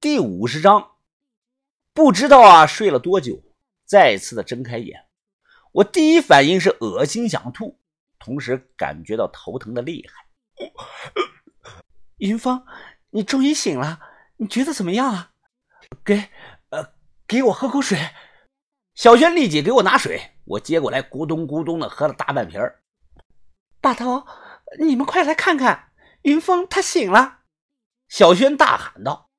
第五十章，不知道啊，睡了多久，再次的睁开眼，我第一反应是恶心想吐，同时感觉到头疼的厉害。云峰，你终于醒了，你觉得怎么样啊？给，呃，给我喝口水。小轩立即给我拿水，我接过来，咕咚咕咚的喝了大半瓶儿。把头，你们快来看看，云峰他醒了！小轩大喊道。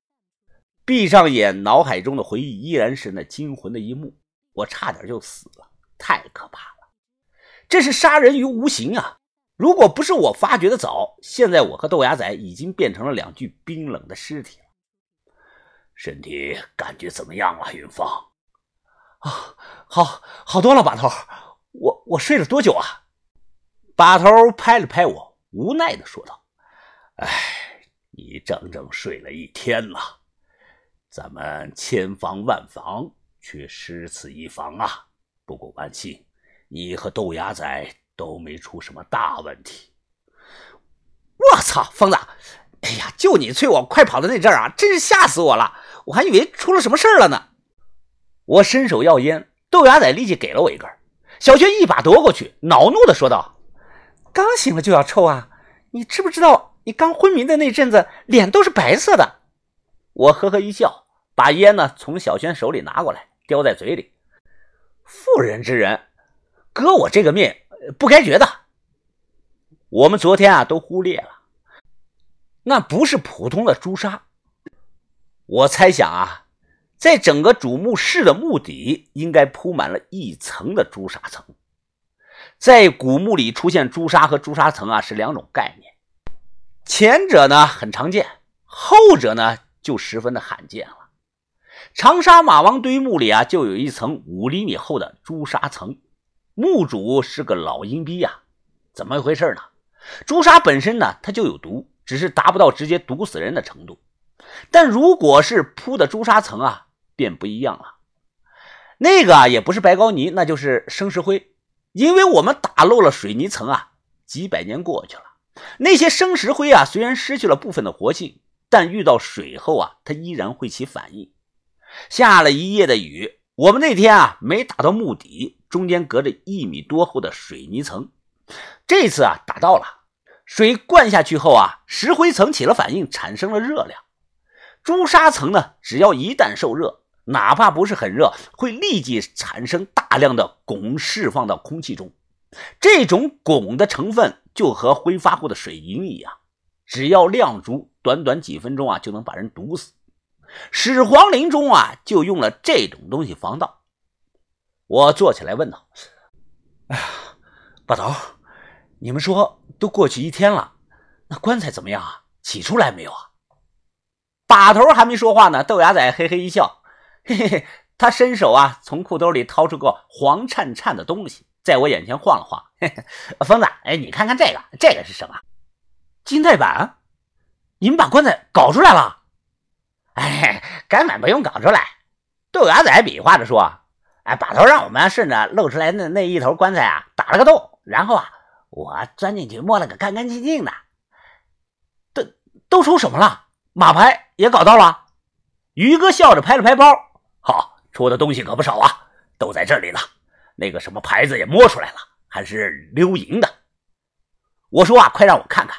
闭上眼，脑海中的回忆依然是那惊魂的一幕。我差点就死了，太可怕了！这是杀人于无形啊！如果不是我发觉的早，现在我和豆芽仔已经变成了两具冰冷的尸体了。身体感觉怎么样了，云芳？啊，好好多了，把头。我我睡了多久啊？把头拍了拍我，无奈的说道：“哎，你整整睡了一天了。”咱们千防万防，却失此一防啊！不过万幸，你和豆芽仔都没出什么大问题。我操，疯子！哎呀，就你催我快跑的那阵儿啊，真是吓死我了！我还以为出了什么事儿了呢。我伸手要烟，豆芽仔立即给了我一根。小轩一把夺过去，恼怒的说道：“刚醒了就要抽啊？你知不知道，你刚昏迷的那阵子脸都是白色的？”我呵呵一笑，把烟呢从小轩手里拿过来，叼在嘴里。妇人之仁，割我这个命不该绝的。我们昨天啊都忽略了，那不是普通的朱砂。我猜想啊，在整个主墓室的墓底应该铺满了一层的朱砂层。在古墓里出现朱砂和朱砂层啊是两种概念，前者呢很常见，后者呢。就十分的罕见了。长沙马王堆墓里啊，就有一层五厘米厚的朱砂层。墓主是个老阴逼呀，怎么回事呢？朱砂本身呢，它就有毒，只是达不到直接毒死人的程度。但如果是铺的朱砂层啊，便不一样了。那个啊，也不是白膏泥，那就是生石灰。因为我们打漏了水泥层啊，几百年过去了，那些生石灰啊，虽然失去了部分的活性。但遇到水后啊，它依然会起反应。下了一夜的雨，我们那天啊没打到墓底，中间隔着一米多厚的水泥层。这次啊打到了，水灌下去后啊，石灰层起了反应，产生了热量。朱砂层呢，只要一旦受热，哪怕不是很热，会立即产生大量的汞释放到空气中。这种汞的成分就和挥发后的水银一样。只要量足，短短几分钟啊，就能把人毒死。始皇陵中啊，就用了这种东西防盗。我坐起来问道：“哎呀，把头，你们说都过去一天了，那棺材怎么样啊？起出来没有啊？”把头还没说话呢，豆芽仔嘿嘿一笑，嘿嘿嘿，他伸手啊，从裤兜里掏出个黄灿灿的东西，在我眼前晃了晃。嘿嘿，疯子，哎，你看看这个，这个是什么？金代板，你们把棺材搞出来了？哎，根本不用搞出来。豆芽仔比划着说：“哎，把头让我们顺着露出来的那一头棺材啊，打了个洞，然后啊，我钻进去摸了个干干净净的。都都出什么了？马牌也搞到了。”于哥笑着拍了拍包：“好，出的东西可不少啊，都在这里呢。那个什么牌子也摸出来了，还是溜银的。”我说啊，快让我看看。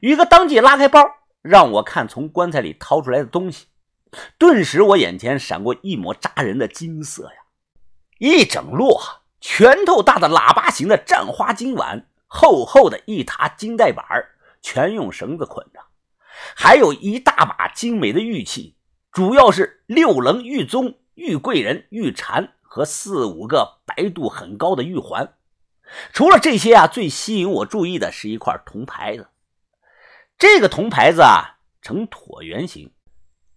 于哥当即拉开包，让我看从棺材里掏出来的东西。顿时，我眼前闪过一抹扎人的金色呀！一整摞拳头大的喇叭形的战花金碗，厚厚的一沓金带板全用绳子捆着，还有一大把精美的玉器，主要是六棱玉宗、玉贵人、玉蝉和四五个白度很高的玉环。除了这些啊，最吸引我注意的是一块铜牌子。这个铜牌子啊，呈椭圆形，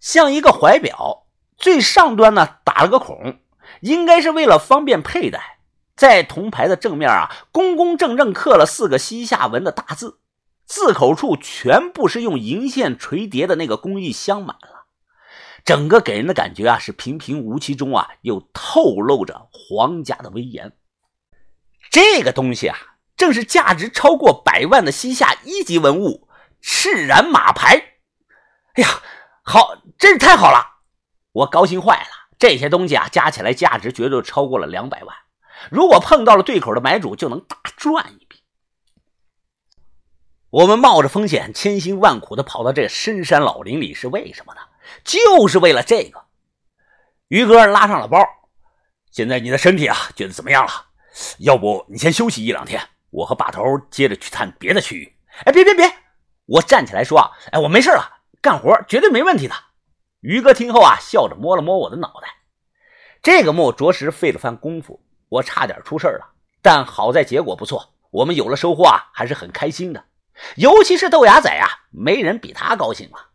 像一个怀表，最上端呢打了个孔，应该是为了方便佩戴。在铜牌的正面啊，工工正正刻了四个西夏文的大字，字口处全部是用银线垂叠的那个工艺镶满了，整个给人的感觉啊是平平无奇中啊又透露着皇家的威严。这个东西啊，正是价值超过百万的西夏一级文物。赤然马牌，哎呀，好，真是太好了！我高兴坏了。这些东西啊，加起来价值绝对超过了两百万。如果碰到了对口的买主，就能大赚一笔。我们冒着风险，千辛万苦的跑到这深山老林里，是为什么呢？就是为了这个。于哥拉上了包，现在你的身体啊，觉得怎么样了？要不你先休息一两天，我和把头接着去探别的区域。哎，别别别！我站起来说啊：“哎，我没事了，干活绝对没问题的。”于哥听后啊，笑着摸了摸我的脑袋。这个墓着实费了番功夫，我差点出事了，但好在结果不错，我们有了收获啊，还是很开心的。尤其是豆芽仔啊，没人比他高兴了。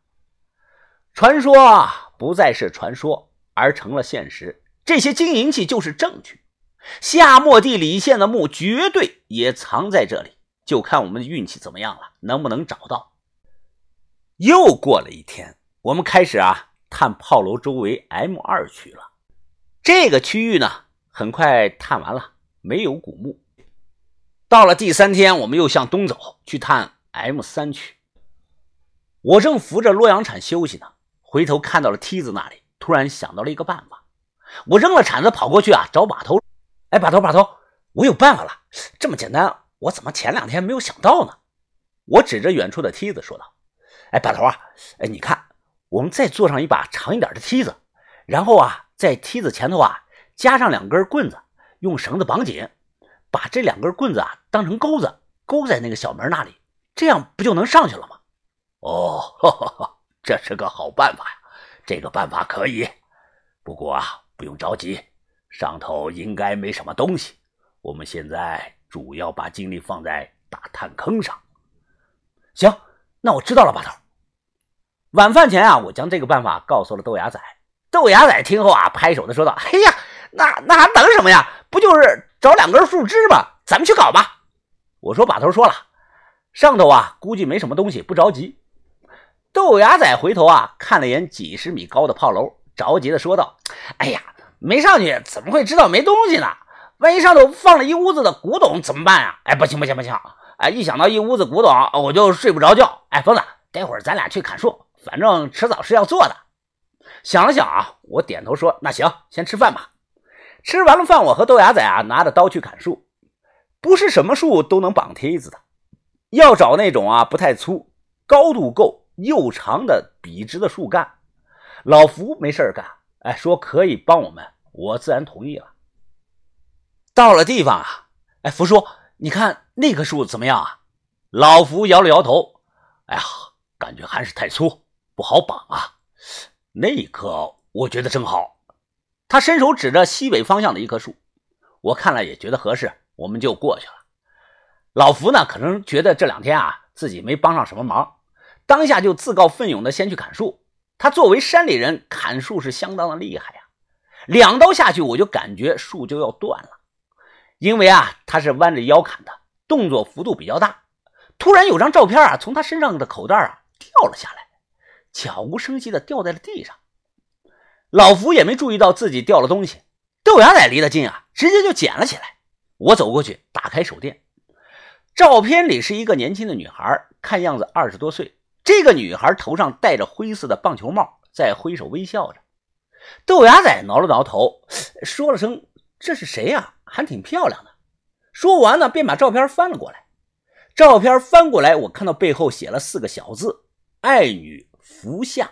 传说啊不再是传说，而成了现实。这些金银器就是证据。夏末地李县的墓绝对也藏在这里，就看我们的运气怎么样了，能不能找到。又过了一天，我们开始啊探炮楼周围 M 二区了。这个区域呢，很快探完了，没有古墓。到了第三天，我们又向东走去探 M 三区。我正扶着洛阳铲休息呢，回头看到了梯子那里，突然想到了一个办法。我扔了铲子跑过去啊，找把头。哎，把头把头，我有办法了！这么简单，我怎么前两天没有想到呢？我指着远处的梯子说道：“哎，把头啊，哎，你看，我们再做上一把长一点的梯子，然后啊，在梯子前头啊加上两根棍子，用绳子绑紧，把这两根棍子啊当成钩子，勾在那个小门那里，这样不就能上去了吗？”哦，呵呵，这是个好办法呀！这个办法可以，不过啊，不用着急。上头应该没什么东西，我们现在主要把精力放在打探坑上。行，那我知道了，把头。晚饭前啊，我将这个办法告诉了豆芽仔。豆芽仔听后啊，拍手的说道：“哎呀，那那还等什么呀？不就是找两根树枝吗？咱们去搞吧。”我说：“把头说了，上头啊，估计没什么东西，不着急。”豆芽仔回头啊，看了眼几十米高的炮楼，着急的说道：“哎呀！”没上去怎么会知道没东西呢？万一上头放了一屋子的古董怎么办呀？哎，不行不行不行！哎，一想到一屋子古董，我就睡不着觉。哎，疯子，待会儿咱俩去砍树，反正迟早是要做的。想了想啊，我点头说：“那行，先吃饭吧。”吃完了饭，我和豆芽仔啊拿着刀去砍树。不是什么树都能绑梯子的，要找那种啊不太粗、高度够、又长的笔直的树干。老福没事干。哎，说可以帮我们，我自然同意了。到了地方啊，哎，福叔，你看那棵树怎么样啊？老福摇了摇头，哎呀，感觉还是太粗，不好绑啊。那棵我觉得正好。他伸手指着西北方向的一棵树，我看了也觉得合适，我们就过去了。老福呢，可能觉得这两天啊自己没帮上什么忙，当下就自告奋勇的先去砍树。他作为山里人，砍树是相当的厉害呀。两刀下去，我就感觉树就要断了。因为啊，他是弯着腰砍的，动作幅度比较大。突然有张照片啊，从他身上的口袋啊掉了下来，悄无声息的掉在了地上。老福也没注意到自己掉了东西。豆芽仔离得近啊，直接就捡了起来。我走过去，打开手电，照片里是一个年轻的女孩，看样子二十多岁。这个女孩头上戴着灰色的棒球帽，在挥手微笑着。豆芽仔挠了挠头，说了声：“这是谁呀？还挺漂亮的。”说完呢，便把照片翻了过来。照片翻过来，我看到背后写了四个小字：“爱女福下。”